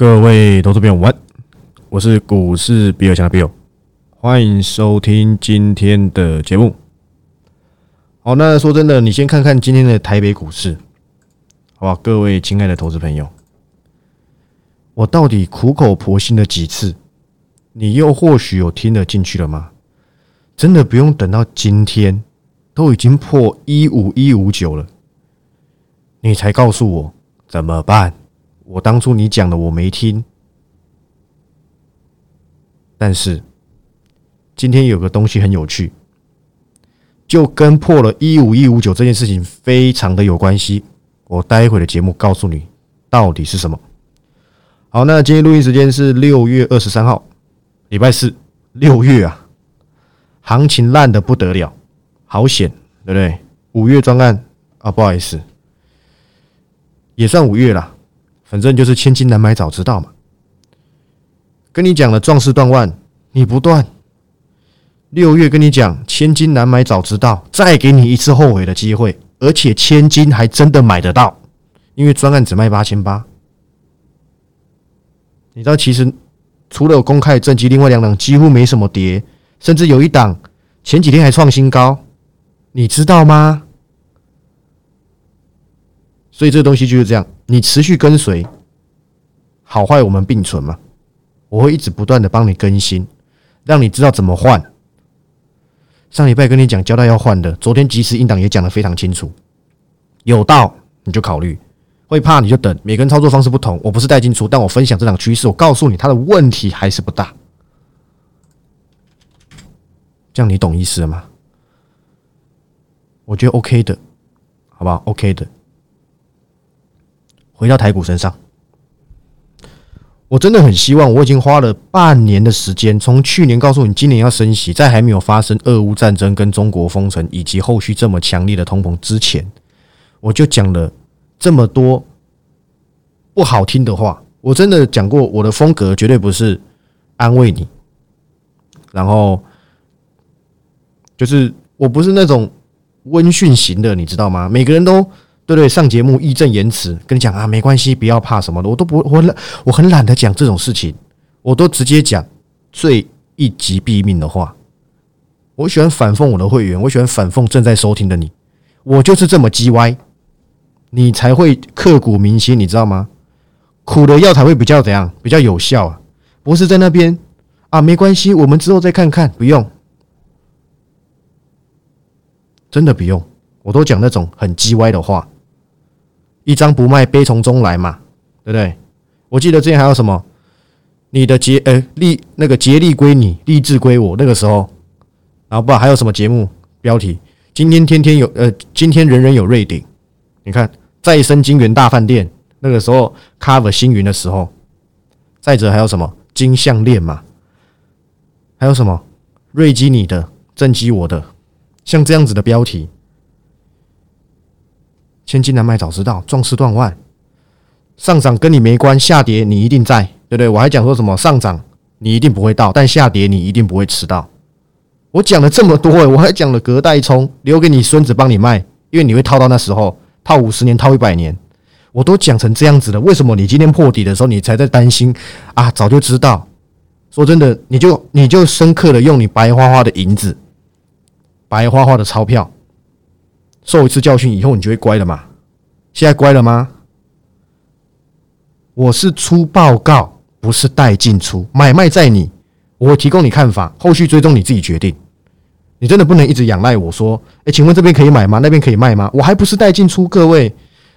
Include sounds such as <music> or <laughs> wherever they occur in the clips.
各位投资朋友，晚，我是股市比尔强的比尔，欢迎收听今天的节目。好，那说真的，你先看看今天的台北股市，好吧？各位亲爱的投资朋友，我到底苦口婆心了几次，你又或许有听得进去了吗？真的不用等到今天，都已经破一五一五九了，你才告诉我怎么办？我当初你讲的我没听，但是今天有个东西很有趣，就跟破了一五一五九这件事情非常的有关系。我待会的节目告诉你到底是什么。好，那今天录音时间是六月二十三号，礼拜四，六月啊，行情烂的不得了，好险，对不对？五月专案啊，不好意思，也算五月了。反正就是千金难买早知道嘛，跟你讲了壮士断腕，你不断。六月跟你讲千金难买早知道，再给你一次后悔的机会，而且千金还真的买得到，因为专案只卖八千八。你知道其实除了公开正绩，另外两档几乎没什么跌，甚至有一档前几天还创新高，你知道吗？所以这个东西就是这样。你持续跟随，好坏我们并存嘛？我会一直不断的帮你更新，让你知道怎么换。上礼拜跟你讲交代要换的，昨天即时应档也讲的非常清楚。有到你就考虑，会怕你就等。每个人操作方式不同，我不是带进出，但我分享这场趋势，我告诉你它的问题还是不大。这样你懂意思了吗？我觉得 OK 的，好不好？OK 的。回到台股身上，我真的很希望，我已经花了半年的时间，从去年告诉你今年要升息，在还没有发生俄乌战争跟中国封城以及后续这么强烈的通膨之前，我就讲了这么多不好听的话。我真的讲过，我的风格绝对不是安慰你，然后就是我不是那种温驯型的，你知道吗？每个人都。对对，上节目义正言辞跟你讲啊，没关系，不要怕什么的，我都不我懒，我很懒得讲这种事情，我都直接讲最一击毙命的话。我喜欢反讽我的会员，我喜欢反讽正在收听的你，我就是这么叽歪，你才会刻骨铭心，你知道吗？苦的药才会比较怎样，比较有效啊，不是在那边啊，没关系，我们之后再看看，不用，真的不用，我都讲那种很叽歪的话。一张不卖，悲从中来嘛，对不对？我记得之前还有什么，你的节呃利那个竭力归你，励志归我。那个时候，然后不知道还有什么节目标题？今天天天有呃，今天人人有瑞鼎。你看再生金源大饭店，那个时候 cover 星云的时候，再者还有什么金项链嘛？还有什么瑞基你的，正基我的，像这样子的标题。千金难买早知道，壮士断腕。上涨跟你没关，下跌你一定在，对不对？我还讲说什么上涨你一定不会到，但下跌你一定不会迟到。我讲了这么多，我还讲了隔代冲，留给你孙子帮你卖，因为你会套到那时候，套五十年，套一百年，我都讲成这样子了。为什么你今天破底的时候，你才在担心啊？早就知道。说真的，你就你就深刻的用你白花花的银子，白花花的钞票。受一次教训以后，你就会乖了嘛？现在乖了吗？我是出报告，不是带进出，买卖在你，我提供你看法，后续追踪你自己决定。你真的不能一直仰赖我说，哎，请问这边可以买吗？那边可以卖吗？我还不是带进出，各位，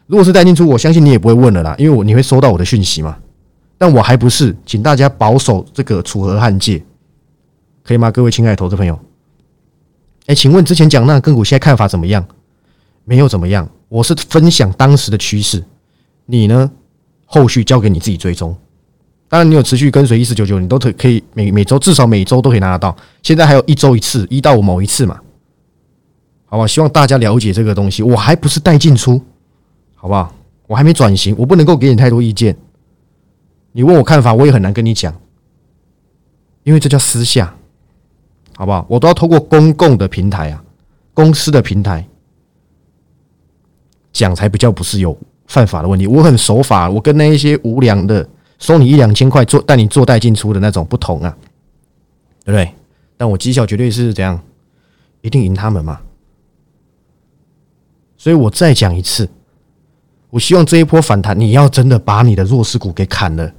如果是带进出，我相信你也不会问了啦，因为我你会收到我的讯息嘛。但我还不是，请大家保守这个楚河汉界，可以吗？各位亲爱的投资朋友，哎，请问之前讲那个股现在看法怎么样？没有怎么样，我是分享当时的趋势，你呢？后续交给你自己追踪。当然，你有持续跟随一四九九，你都可可以每每周至少每周都可以拿得到。现在还有一周一次，一到五某一次嘛，好吧？希望大家了解这个东西。我还不是带进出，好不好？我还没转型，我不能够给你太多意见。你问我看法，我也很难跟你讲，因为这叫私下，好不好？我都要透过公共的平台啊，公司的平台。讲才比较不是有犯法的问题，我很守法，我跟那一些无良的收你一两千块做带你做带进出的那种不同啊，对不对？但我绩效绝对是怎样，一定赢他们嘛。所以我再讲一次，我希望这一波反弹，你要真的把你的弱势股给砍了。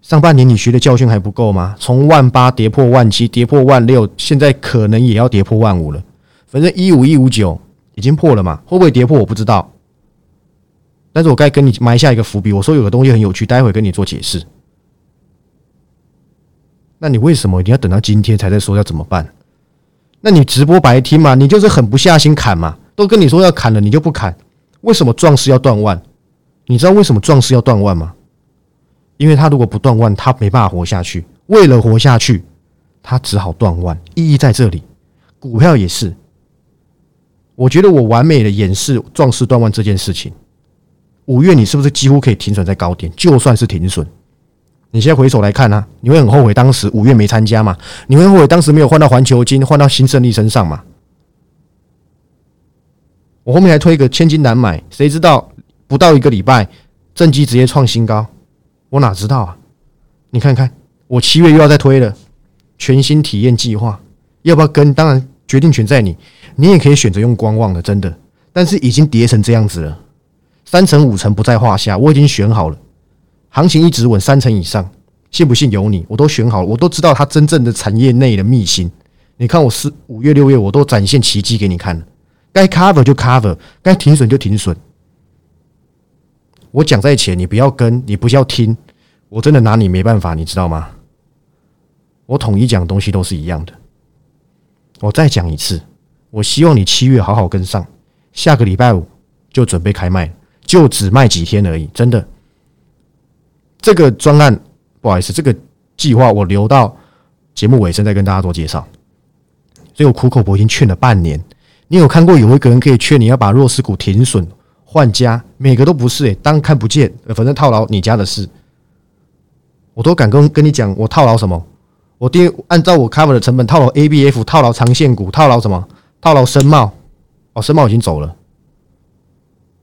上半年你学的教训还不够吗？从万八跌破万七，跌破万六，现在可能也要跌破万五了。反正一五一五九已经破了嘛，会不会跌破我不知道。但是我该跟你埋下一个伏笔，我说有个东西很有趣，待会跟你做解释。那你为什么一定要等到今天才在说要怎么办？那你直播白听嘛？你就是狠不下心砍嘛？都跟你说要砍了，你就不砍？为什么壮士要断腕？你知道为什么壮士要断腕吗？因为他如果不断腕，他没办法活下去。为了活下去，他只好断腕。意义在这里，股票也是。我觉得我完美的演示壮士断腕这件事情。五月你是不是几乎可以停损在高点？就算是停损，你现在回首来看呢，你会很后悔当时五月没参加吗？你会后悔当时没有换到环球金，换到新胜利身上吗？我后面还推一个千金难买，谁知道不到一个礼拜，正绩直接创新高。我哪知道啊？你看看，我七月又要再推了，全新体验计划，要不要跟？当然，决定权在你。你也可以选择用观望的，真的。但是已经跌成这样子了，三成五成不在话下。我已经选好了，行情一直稳三成以上，信不信由你。我都选好了，我都知道它真正的产业内的秘辛。你看，我四五月六月我都展现奇迹给你看了，该 cover 就 cover，该停损就停损。我讲在前，你不要跟，你不要听，我真的拿你没办法，你知道吗？我统一讲东西都是一样的。我再讲一次，我希望你七月好好跟上，下个礼拜五就准备开卖，就只卖几天而已，真的。这个专案不好意思，这个计划我留到节目尾声再跟大家做介绍。所以我苦口婆心劝了半年，你有看过有一个人可以劝你要把弱势股停损？换家每个都不是诶，当看不见，反正套牢你家的事，我都敢跟跟你讲，我套牢什么？我定按照我 cover 的成本套牢 A B F，套牢长线股，套牢什么？套牢深茂哦，深茂已经走了，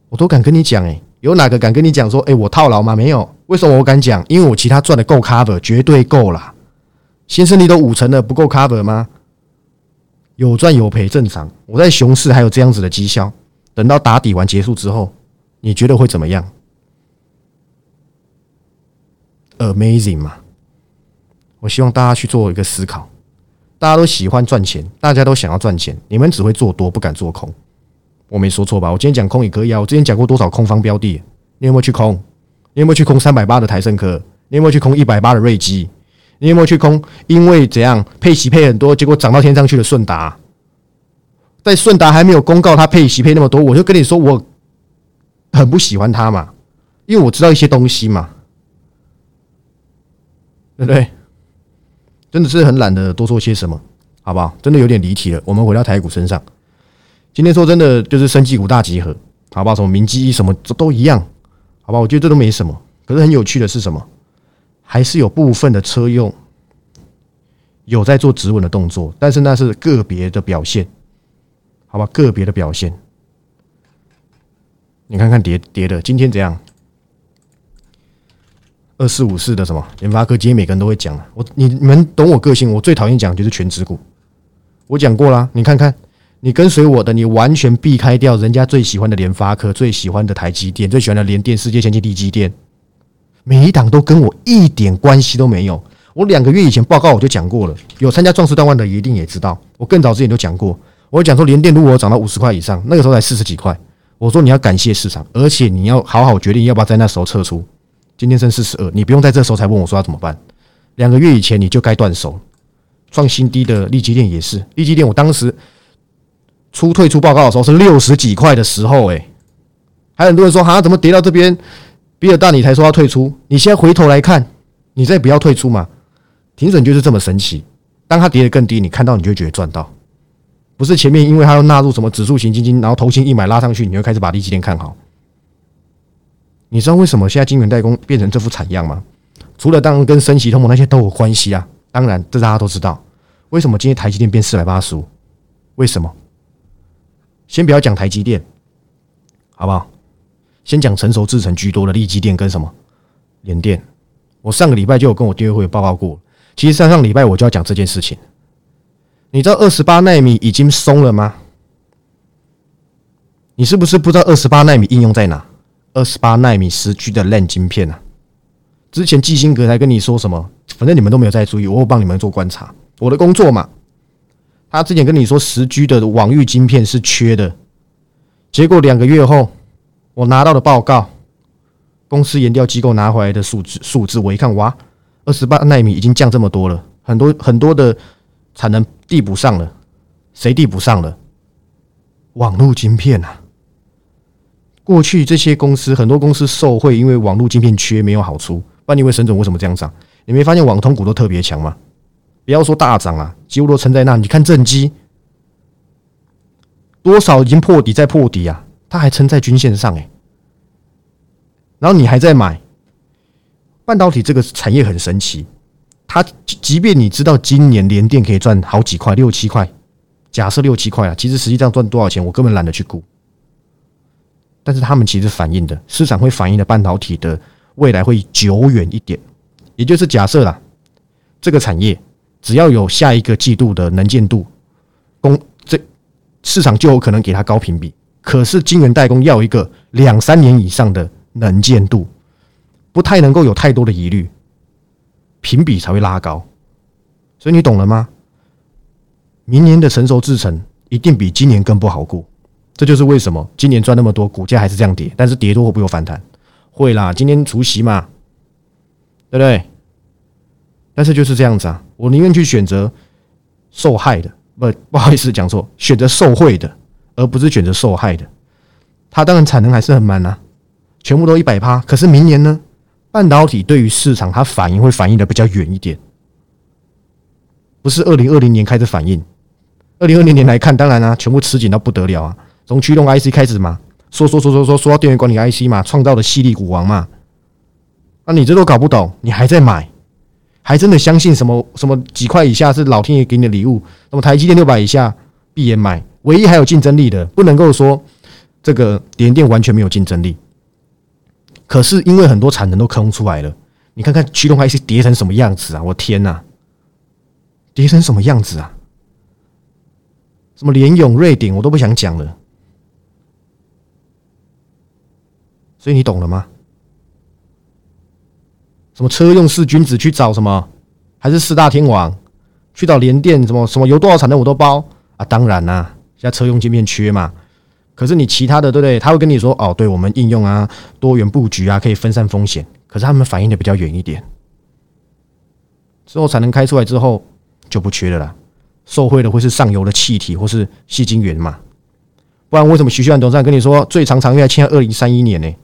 我都敢跟你讲诶，有哪个敢跟你讲说诶，我套牢吗？没有，为什么我敢讲？因为我其他赚的够 cover，绝对够啦。新胜利都五成了，不够 cover 吗？有赚有赔正常，我在熊市还有这样子的绩效。等到打底完结束之后，你觉得会怎么样？Amazing 嘛！我希望大家去做一个思考。大家都喜欢赚钱，大家都想要赚钱，你们只会做多，不敢做空。我没说错吧？我今天讲空也可以啊。我之前讲过多少空方标的？你有没有去空？你有没有去空三百八的台盛科？你有没有去空一百八的瑞基？你有没有去空？因为怎样配息配很多，结果涨到天上去的顺达？在顺达还没有公告他配息配那么多，我就跟你说我很不喜欢他嘛，因为我知道一些东西嘛，对不对？真的是很懒得多说些什么，好不好？真的有点离题了。我们回到台股身上，今天说真的就是生技股大集合，好不好？什么明基什么这都一样，好吧？我觉得这都没什么。可是很有趣的是什么？还是有部分的车用有在做止稳的动作，但是那是个别的表现。好吧，个别的表现，你看看跌跌的，今天怎样？二四五四的什么？联发科，今天每个人都会讲了我你们懂我个性，我最讨厌讲就是全指股。我讲过啦，你看看，你跟随我的，你完全避开掉人家最喜欢的联发科，最喜欢的台积电，最喜欢的联电、世界先进、地基电，每一档都跟我一点关系都没有。我两个月以前报告我就讲过了，有参加壮士断腕的一定也知道，我更早之前都讲过。我讲说，联电如果涨到五十块以上，那个时候才四十几块。我说你要感谢市场，而且你要好好决定要不要在那时候撤出。今天剩四十二，你不用在这时候才问我说要怎么办。两个月以前你就该断手。创新低的利基电也是，利基电我当时出退出报告的时候是六十几块的时候，哎，还有很多人说哈怎么跌到这边？比尔大你才说要退出，你现在回头来看，你再不要退出嘛。停损就是这么神奇，当它跌得更低，你看到你就觉得赚到。不是前面因为它要纳入什么指数型基金，然后投信一买拉上去，你就开始把利基电看好。你知道为什么现在晶圆代工变成这副惨样吗？除了当然跟升息、通膨那些都有关系啊。当然，这大家都知道。为什么今天台积电变四百八十五？为什么？先不要讲台积电，好不好？先讲成熟制程居多的利基电跟什么联电，我上个礼拜就有跟我订阅会报告过。其实上上礼拜我就要讲这件事情。你知道二十八纳米已经松了吗？你是不是不知道二十八纳米应用在哪？二十八纳米十 G 的 LAN 晶片啊！之前基辛格才跟你说什么？反正你们都没有在注意，我会帮你们做观察，我的工作嘛。他之前跟你说十 G 的网域晶片是缺的，结果两个月后，我拿到的报告，公司研调机构拿回来的数字数字，我一看，哇，二十八纳米已经降这么多了，很多很多的产能递补上了，谁递补上了？网络晶片啊！过去这些公司很多公司受贿，因为网络晶片缺没有好处。不然你问沈总为什么这样涨？你没发现网通股都特别强吗？不要说大涨啊，几乎都撑在那。你看正机多少已经破底再破底啊，它还撑在均线上哎。然后你还在买半导体这个产业很神奇，它即便你知道今年联电可以赚好几块六七块，假设六七块啊，其实实际上赚多少钱我根本懒得去估。但是他们其实反映的市场会反映的半导体的未来会久远一点，也就是假设啦，这个产业只要有下一个季度的能见度，供这市场就有可能给它高评比。可是晶圆代工要一个两三年以上的能见度，不太能够有太多的疑虑，评比才会拉高。所以你懂了吗？明年的成熟制程一定比今年更不好过。这就是为什么今年赚那么多，股价还是这样跌。但是跌多会不会有反弹？会啦，今天除夕嘛，对不对？但是就是这样子啊，我宁愿去选择受害的，不 <laughs> 不好意思讲错，选择受贿的，而不是选择受害的。它当然产能还是很满啊，全部都一百趴。可是明年呢，半导体对于市场它反应会反应的比较远一点，不是二零二零年开始反应。二零二零年来看，当然啊，全部吃紧到不得了啊。从驱动 IC 开始嘛，说说说说说说到电源管理 IC 嘛，创造的犀利股王嘛，那你这都搞不懂，你还在买，还真的相信什么什么几块以下是老天爷给你的礼物？那么台积电六百以下闭眼买，唯一还有竞争力的，不能够说这个联电完全没有竞争力。可是因为很多产能都空出来了，你看看驱动 IC 跌成什么样子啊！我天哪，跌成什么样子啊？什么联永、瑞鼎，我都不想讲了。所以你懂了吗？什么车用四君子去找什么？还是四大天王去找联电？什么什么有多少产能我都包啊！当然啦，现在车用晶片缺嘛。可是你其他的对不对？他会跟你说哦，对我们应用啊，多元布局啊，可以分散风险。可是他们反应的比较远一点，之后产能开出来之后就不缺了啦。受贿的会是上游的气体或是细晶圆嘛？不然为什么徐旭安董事长跟你说最长长约签二零三一年呢？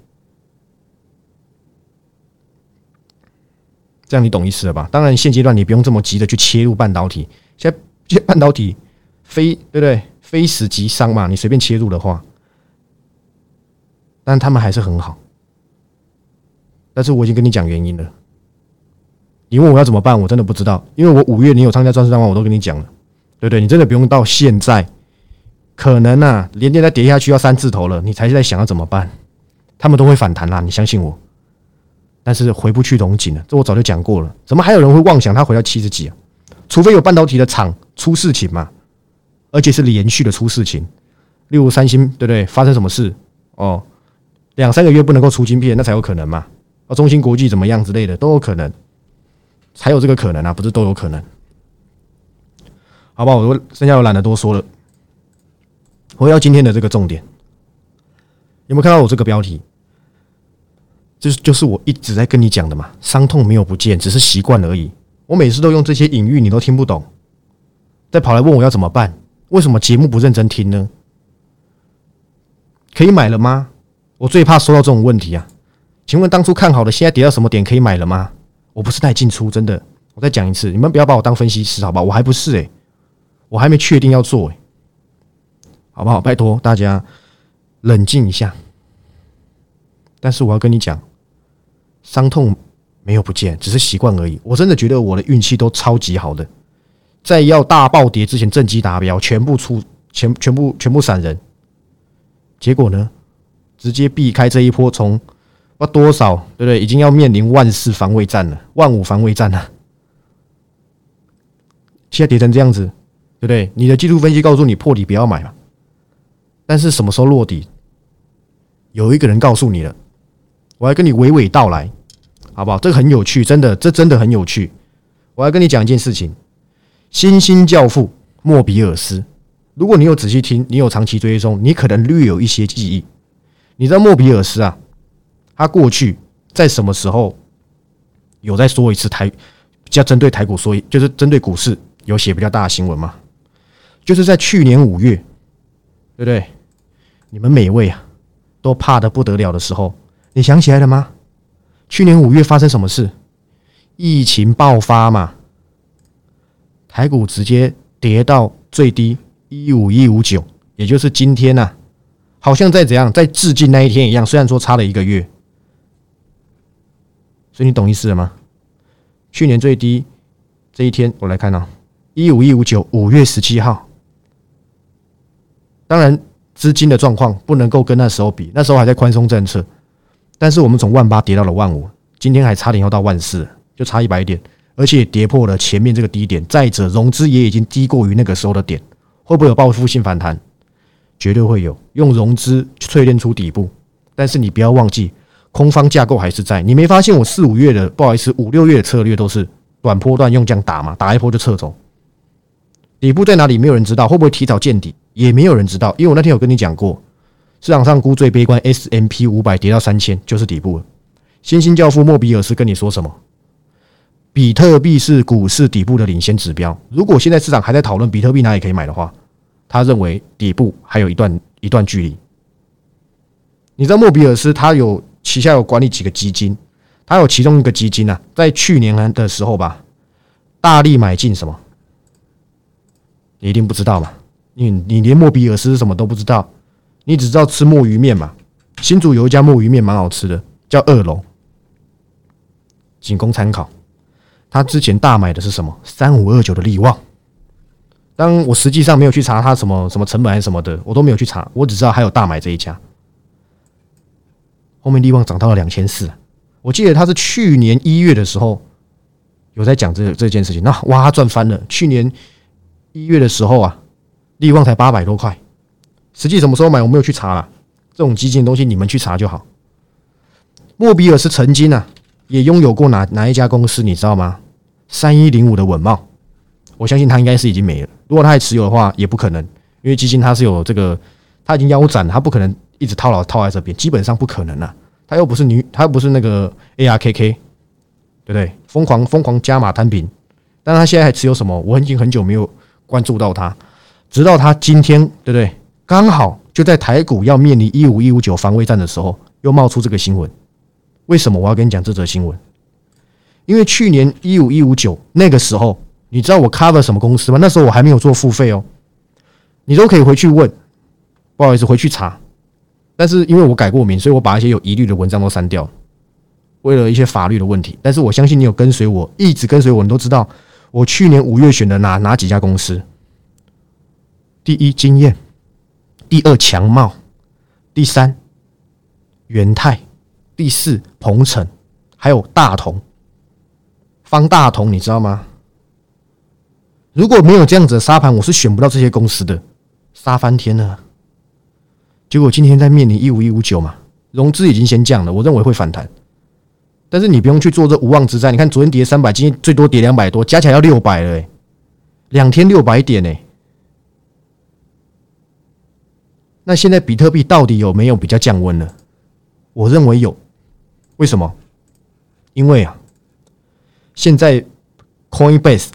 这样你懂意思了吧？当然，现阶段你不用这么急的去切入半导体。现在半导体非对不对？非死即伤嘛，你随便切入的话，但他们还是很好。但是我已经跟你讲原因了。你问我要怎么办，我真的不知道。因为我五月你有参加钻石大王，我都跟你讲了，对不对？你真的不用到现在，可能啊，连跌再跌下去要三字头了，你才在想要怎么办？他们都会反弹啦，你相信我。但是回不去龙井了，这我早就讲过了。怎么还有人会妄想他回到七十几啊？除非有半导体的厂出事情嘛，而且是连续的出事情，例如三星，对不对？发生什么事哦？两三个月不能够出晶片，那才有可能嘛。啊，中芯国际怎么样之类的都有可能，才有这个可能啊，不是都有可能？好吧，我剩下我懒得多说了。回到今天的这个重点，有没有看到我这个标题？就是就是我一直在跟你讲的嘛，伤痛没有不见，只是习惯而已。我每次都用这些隐喻，你都听不懂，再跑来问我要怎么办？为什么节目不认真听呢？可以买了吗？我最怕收到这种问题啊！请问当初看好的，现在跌到什么点可以买了吗？我不是带进出，真的。我再讲一次，你们不要把我当分析师，好吧？我还不是诶，我还没确定要做诶，好不好？拜托大家冷静一下。但是我要跟你讲，伤痛没有不见，只是习惯而已。我真的觉得我的运气都超级好的，在要大暴跌之前，正机达标，全部出全全部全部闪人。结果呢，直接避开这一波从不多少，对不对？已经要面临万四防卫战了，万五防卫战了。现在跌成这样子，对不对？你的技术分析告诉你破底不要买了，但是什么时候落底？有一个人告诉你了，我要跟你娓娓道来，好不好？这个很有趣，真的，这真的很有趣。我要跟你讲一件事情：新兴教父莫比尔斯。如果你有仔细听，你有长期追踪，你可能略有一些记忆。你知道莫比尔斯啊？他过去在什么时候有在说一次台，比较针对台股说，就是针对股市有写比较大的新闻吗？就是在去年五月，对不对？你们每位啊都怕的不得了的时候，你想起来了吗？去年五月发生什么事？疫情爆发嘛，台股直接跌到最低一五一五九，也就是今天呐，好像在怎样，在致敬那一天一样。虽然说差了一个月，所以你懂意思了吗？去年最低这一天，我来看啊，一五一五九，五月十七号。当然，资金的状况不能够跟那时候比，那时候还在宽松政策。但是我们从万八跌到了万五，今天还差点要到万四。就差一百点，而且跌破了前面这个低点。再者，融资也已经低过于那个时候的点，会不会有报复性反弹？绝对会有，用融资淬炼出底部。但是你不要忘记，空方架构还是在。你没发现我四五月的，不好意思，五六月的策略都是短波段用这样打嘛，打一波就撤走。底部在哪里？没有人知道，会不会提早见底？也没有人知道，因为我那天有跟你讲过，市场上估最悲观，S M P 五百跌到三千就是底部了。新兴教父莫比尔斯跟你说什么？比特币是股市底部的领先指标。如果现在市场还在讨论比特币哪里可以买的话，他认为底部还有一段一段距离。你知道莫比尔斯他有旗下有管理几个基金，他有其中一个基金呢，在去年的时候吧，大力买进什么？你一定不知道嘛？你你连莫比尔斯什么都不知道，你只知道吃墨鱼面嘛？新竹有一家墨鱼面蛮好吃的，叫二龙，仅供参考。他之前大买的是什么？三五二九的利旺。当我实际上没有去查他什么什么成本还是什么的，我都没有去查，我只知道还有大买这一家。后面利旺涨到了两千四，我记得他是去年一月的时候有在讲这这件事情，那哇赚翻了。去年一月的时候啊，利旺才八百多块，实际什么时候买我没有去查了。这种基金的东西你们去查就好。莫比尔是曾经啊，也拥有过哪哪一家公司，你知道吗？三一零五的稳茂，我相信他应该是已经没了。如果他还持有的话，也不可能，因为基金它是有这个，它已经腰斩，它不可能一直套牢套在这边，基本上不可能啊。他又不是女，他又不是那个 ARKK，对不对？疯狂疯狂加码摊平，但他现在还持有什么？我已经很久没有关注到他，直到他今天，对不对？刚好就在台股要面临一五一五九防卫战的时候，又冒出这个新闻。为什么我要跟你讲这则新闻？因为去年一五一五九那个时候，你知道我 cover 什么公司吗？那时候我还没有做付费哦，你都可以回去问，不好意思，回去查。但是因为我改过名，所以我把一些有疑虑的文章都删掉，为了一些法律的问题。但是我相信你有跟随我，一直跟随我，你都知道我去年五月选的哪哪几家公司。第一，经验；第二，强茂；第三，元泰；第四，鹏程，还有大同。方大同，你知道吗？如果没有这样子的沙盘，我是选不到这些公司的，杀翻天了。结果今天在面临一五一五九嘛，融资已经先降了，我认为会反弹。但是你不用去做这无妄之灾。你看昨天跌三百，今天最多跌两百多，加起来要六百了，哎，两天六百点，哎。那现在比特币到底有没有比较降温呢？我认为有。为什么？因为啊。现在，Coinbase，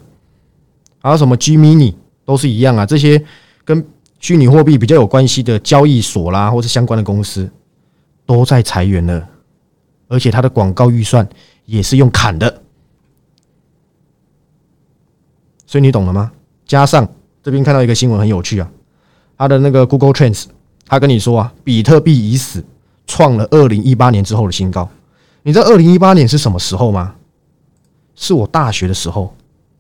还有什么 G Mini 都是一样啊。这些跟虚拟货币比较有关系的交易所啦，或是相关的公司，都在裁员了，而且它的广告预算也是用砍的。所以你懂了吗？加上这边看到一个新闻很有趣啊，它的那个 Google Trends，他跟你说啊，比特币已死，创了二零一八年之后的新高。你知道二零一八年是什么时候吗？是我大学的时候，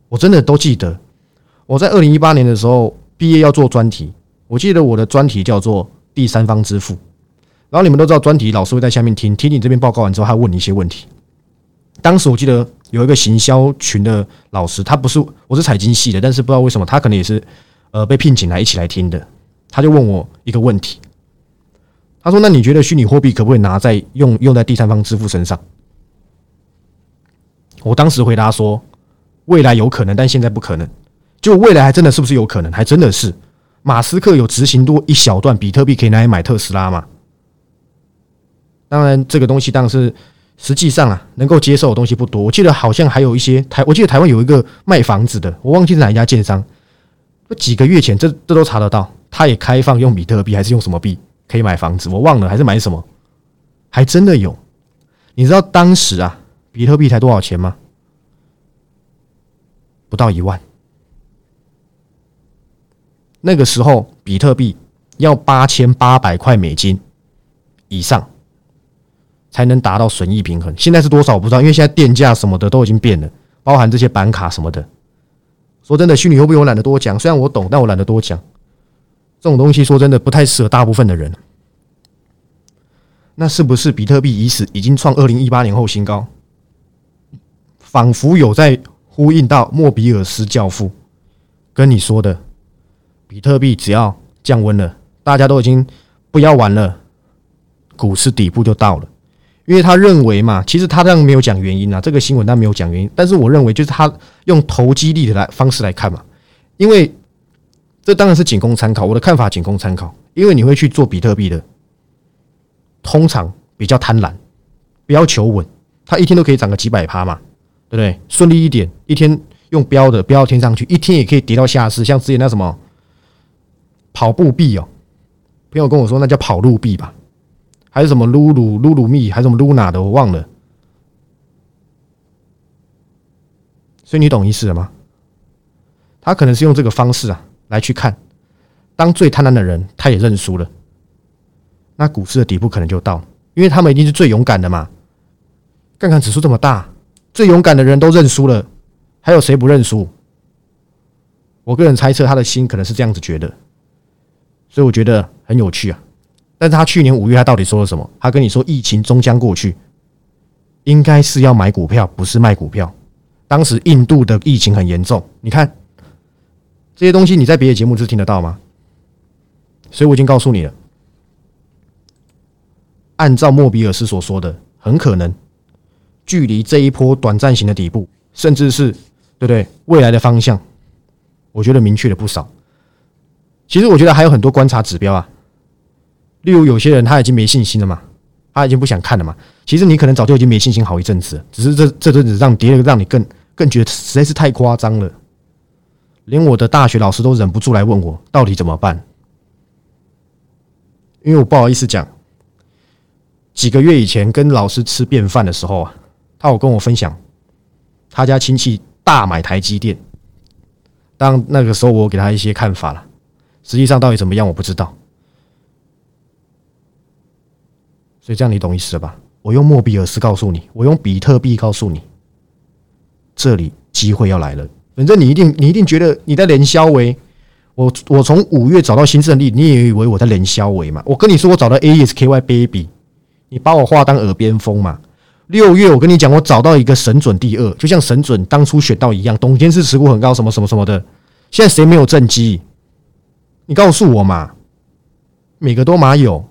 我真的都记得。我在二零一八年的时候毕业要做专题，我记得我的专题叫做“第三方支付”。然后你们都知道，专题老师会在下面听，听你这边报告完之后，他问你一些问题。当时我记得有一个行销群的老师，他不是我是财经系的，但是不知道为什么他可能也是呃被聘请来一起来听的。他就问我一个问题，他说：“那你觉得虚拟货币可不可以拿在用用在第三方支付身上？”我当时回答说：“未来有可能，但现在不可能。”就未来还真的是不是有可能？还真的是，马斯克有执行多一小段比特币可以拿来买特斯拉嘛？当然，这个东西当然是实际上啊，能够接受的东西不多。我记得好像还有一些台，我记得台湾有一个卖房子的，我忘记是哪一家建商。几个月前，这这都查得到，他也开放用比特币还是用什么币可以买房子，我忘了还是买什么，还真的有。你知道当时啊，比特币才多少钱吗？不到一万。那个时候，比特币要八千八百块美金以上才能达到损益平衡。现在是多少我不知道，因为现在电价什么的都已经变了，包含这些板卡什么的。说真的，虚拟货币我懒得多讲，虽然我懂，但我懒得多讲。这种东西说真的不太适合大部分的人。那是不是比特币已死，已经创二零一八年后新高？仿佛有在呼应到莫比尔斯教父跟你说的。比特币只要降温了，大家都已经不要玩了，股市底部就到了。因为他认为嘛，其实他这样没有讲原因啊，这个新闻他没有讲原因。但是我认为，就是他用投机力的来方式来看嘛，因为这当然是仅供参考，我的看法仅供参考。因为你会去做比特币的，通常比较贪婪，不要求稳，他一天都可以涨个几百趴嘛，对不对？顺利一点，一天用标的标到天上去，一天也可以跌到下市，像之前那什么。跑步币哦，朋友跟我说那叫跑路币吧，还是什么噜噜噜噜蜜，还是什么噜哪的，我忘了。所以你懂意思了吗？他可能是用这个方式啊来去看，当最贪婪的人他也认输了，那股市的底部可能就到，因为他们一定是最勇敢的嘛。看看指数这么大，最勇敢的人都认输了，还有谁不认输？我个人猜测他的心可能是这样子觉得。所以我觉得很有趣啊，但是他去年五月他到底说了什么？他跟你说疫情终将过去，应该是要买股票，不是卖股票。当时印度的疫情很严重，你看这些东西你在别的节目是听得到吗？所以我已经告诉你了，按照莫比尔斯所说的，很可能距离这一波短暂型的底部，甚至是对不对未来的方向，我觉得明确了不少。其实我觉得还有很多观察指标啊，例如有些人他已经没信心了嘛，他已经不想看了嘛。其实你可能早就已经没信心好一阵子，只是这这阵子让跌了，让你更更觉得实在是太夸张了。连我的大学老师都忍不住来问我到底怎么办，因为我不好意思讲，几个月以前跟老师吃便饭的时候啊，他有跟我分享他家亲戚大买台积电，当那个时候我给他一些看法了。实际上到底怎么样，我不知道。所以这样你懂意思了吧？我用莫比尔斯告诉你，我用比特币告诉你，这里机会要来了。反正你一定，你一定觉得你在连销维。我我从五月找到新胜利，你也以为我在连销维嘛？我跟你说，我找到 A S K Y Baby，你把我话当耳边风嘛？六月我跟你讲，我找到一个神准第二，就像神准当初选到一样，董监事持股很高，什么什么什么的。现在谁没有正机？你告诉我嘛，每个都马有，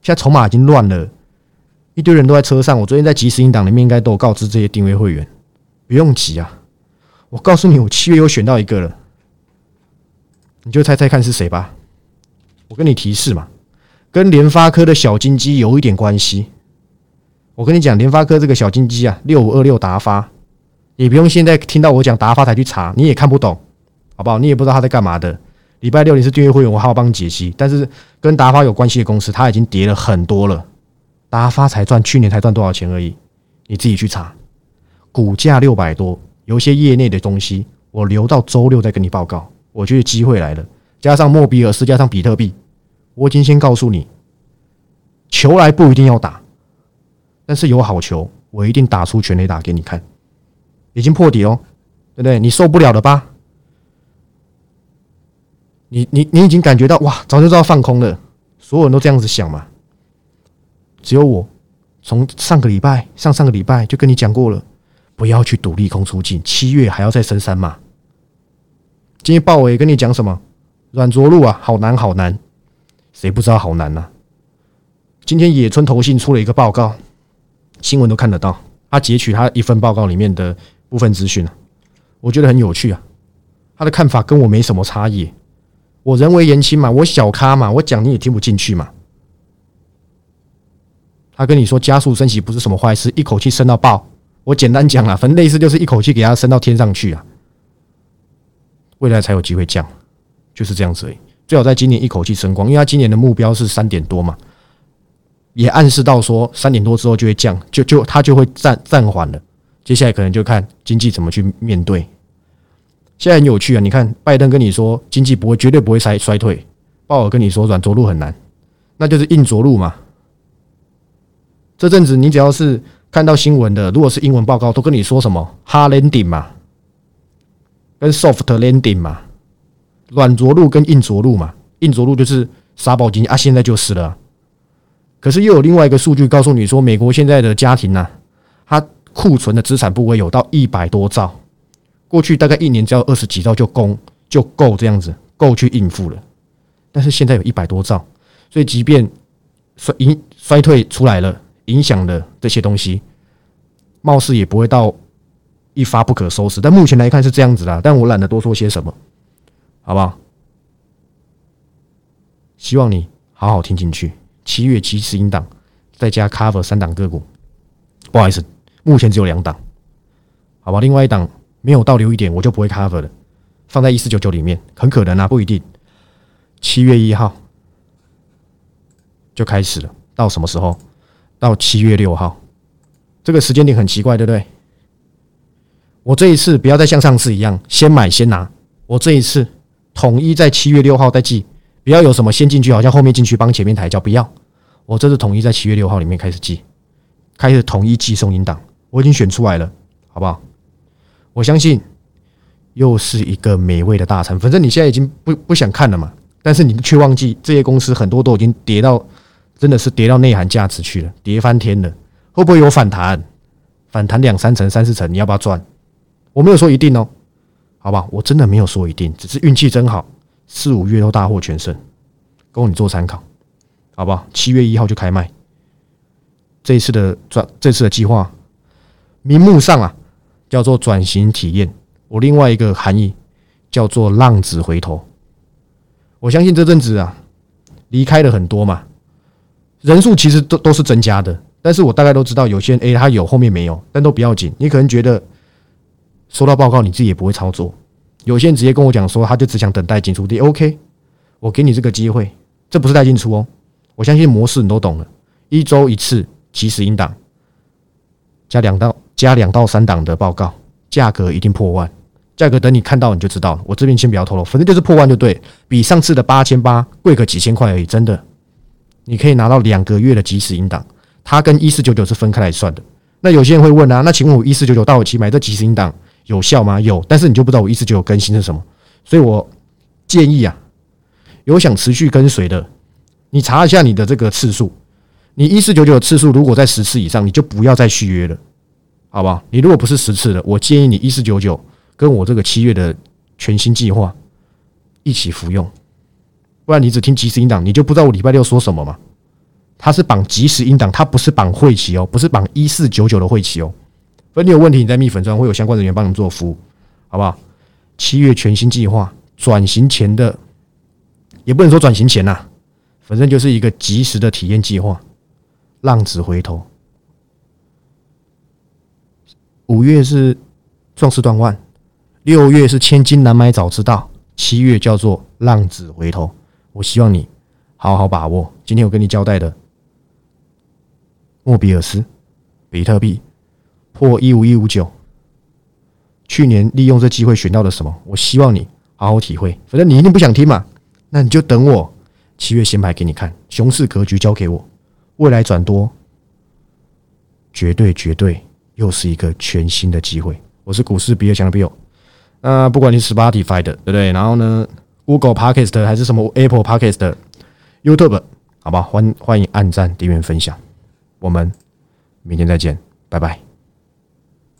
现在筹码已经乱了，一堆人都在车上。我昨天在即时音档里面应该都有告知这些定位会员，不用急啊。我告诉你，我七月又选到一个了，你就猜猜看是谁吧。我跟你提示嘛，跟联发科的小金鸡有一点关系。我跟你讲，联发科这个小金鸡啊，六五二六达发，也不用现在听到我讲达发才去查，你也看不懂，好不好？你也不知道他在干嘛的。礼拜六你是订阅会员，我还要帮你解析。但是跟达发有关系的公司，它已经跌了很多了。达发才赚去年才赚多少钱而已，你自己去查。股价六百多，有些业内的东西，我留到周六再跟你报告。我觉得机会来了，加上莫比尔斯，加上比特币，我已经先告诉你，球来不一定要打，但是有好球，我一定打出全垒打给你看。已经破底哦，对不对？你受不了了吧？你你你已经感觉到哇，早就知道放空了，所有人都这样子想嘛。只有我从上个礼拜、上上个礼拜就跟你讲过了，不要去赌利空出尽，七月还要再升三码。今天鲍伟跟你讲什么？软着陆啊，好难好难，谁不知道好难呢？今天野村投信出了一个报告，新闻都看得到，他截取他一份报告里面的部分资讯，我觉得很有趣啊。他的看法跟我没什么差异，我人为言轻嘛，我小咖嘛，我讲你也听不进去嘛。他跟你说加速升息不是什么坏事，一口气升到爆。我简单讲了，反正类似就是一口气给它升到天上去啊，未来才有机会降，就是这样子。最好在今年一口气升光，因为他今年的目标是三点多嘛，也暗示到说三点多之后就会降，就就他就会暂暂缓了。接下来可能就看经济怎么去面对。现在很有趣啊，你看拜登跟你说经济不会绝对不会衰衰退，鲍尔跟你说软着陆很难，那就是硬着陆嘛。这阵子你只要是看到新闻的，如果是英文报告，都跟你说什么 hard landing 嘛，跟 soft landing 嘛，软着陆跟硬着陆嘛，硬着陆就是沙暴经济啊，现在就是了。可是又有另外一个数据告诉你说，美国现在的家庭呢，它库存的资产部位有到一百多兆，过去大概一年只要二十几兆就够就够这样子够去应付了，但是现在有一百多兆，所以即便衰衰衰退出来了。影响的这些东西，貌似也不会到一发不可收拾。但目前来看是这样子的，但我懒得多说些什么，好不好？希望你好好听进去。七月七十音档，再加 cover 三档个股，不好意思，目前只有两档，好吧？另外一档没有到留一点，我就不会 cover 了，放在一四九九里面，很可能啊，不一定。七月一号就开始了，到什么时候？到七月六号，这个时间点很奇怪，对不对？我这一次不要再像上次一样先买先拿，我这一次统一在七月六号再记，不要有什么先进去，好像后面进去帮前面抬轿，不要。我这次统一在七月六号里面开始记，开始统一寄送引档，我已经选出来了，好不好？我相信又是一个美味的大餐。反正你现在已经不不想看了嘛，但是你却忘记这些公司很多都已经跌到。真的是跌到内涵价值去了，跌翻天了，会不会有反弹？反弹两三成、三四成，你要不要赚？我没有说一定哦，好吧，我真的没有说一定，只是运气真好，四五月都大获全胜，供你做参考，好不好？七月一号就开卖，这次的转，这次的计划，名目上啊叫做转型体验，我另外一个含义叫做浪子回头。我相信这阵子啊，离开了很多嘛。人数其实都都是增加的，但是我大概都知道，有些人 A 他有，后面没有，但都不要紧。你可能觉得收到报告你自己也不会操作，有些人直接跟我讲说，他就只想等待进出。D OK，我给你这个机会，这不是带进出哦。我相信模式你都懂了，一周一次即时引档，加两到加两到三档的报告，价格一定破万，价格等你看到你就知道了。我这边先不要透露，反正就是破万就对，比上次的八千八贵个几千块而已，真的。你可以拿到两个月的即时引档，它跟一四九九是分开来算的。那有些人会问啊，那请问我一四九九到期买这即时引档有效吗？有，但是你就不知道我一四九九更新是什么。所以我建议啊，有想持续跟随的，你查一下你的这个次数，你一四九九的次数如果在十次以上，你就不要再续约了，好不好？你如果不是十次的，我建议你一四九九跟我这个七月的全新计划一起服用。不然你只听即时音档，你就不知道我礼拜六说什么嘛？它是绑即时音档，它不是绑会期哦，不是绑一四九九的会期哦。所以你有问题，你在蜜粉专会有相关人员帮你做服务，好不好？七月全新计划转型前的，也不能说转型前呐，反正就是一个及时的体验计划。浪子回头，五月是壮士断腕，六月是千金难买早知道，七月叫做浪子回头。我希望你好好把握。今天我跟你交代的，莫比尔斯、比特币破一五一五九，去年利用这机会选到了什么？我希望你好好体会。反正你一定不想听嘛，那你就等我七月先牌给你看，熊市格局交给我，未来转多，绝对绝对又是一个全新的机会。我是股市比尔强的比尔，那不管你是 Spotify 的，对不对？然后呢？Google Podcast 还是什么 Apple Podcast、YouTube，好吧，欢欢迎按赞、订阅、分享。我们明天再见，拜拜。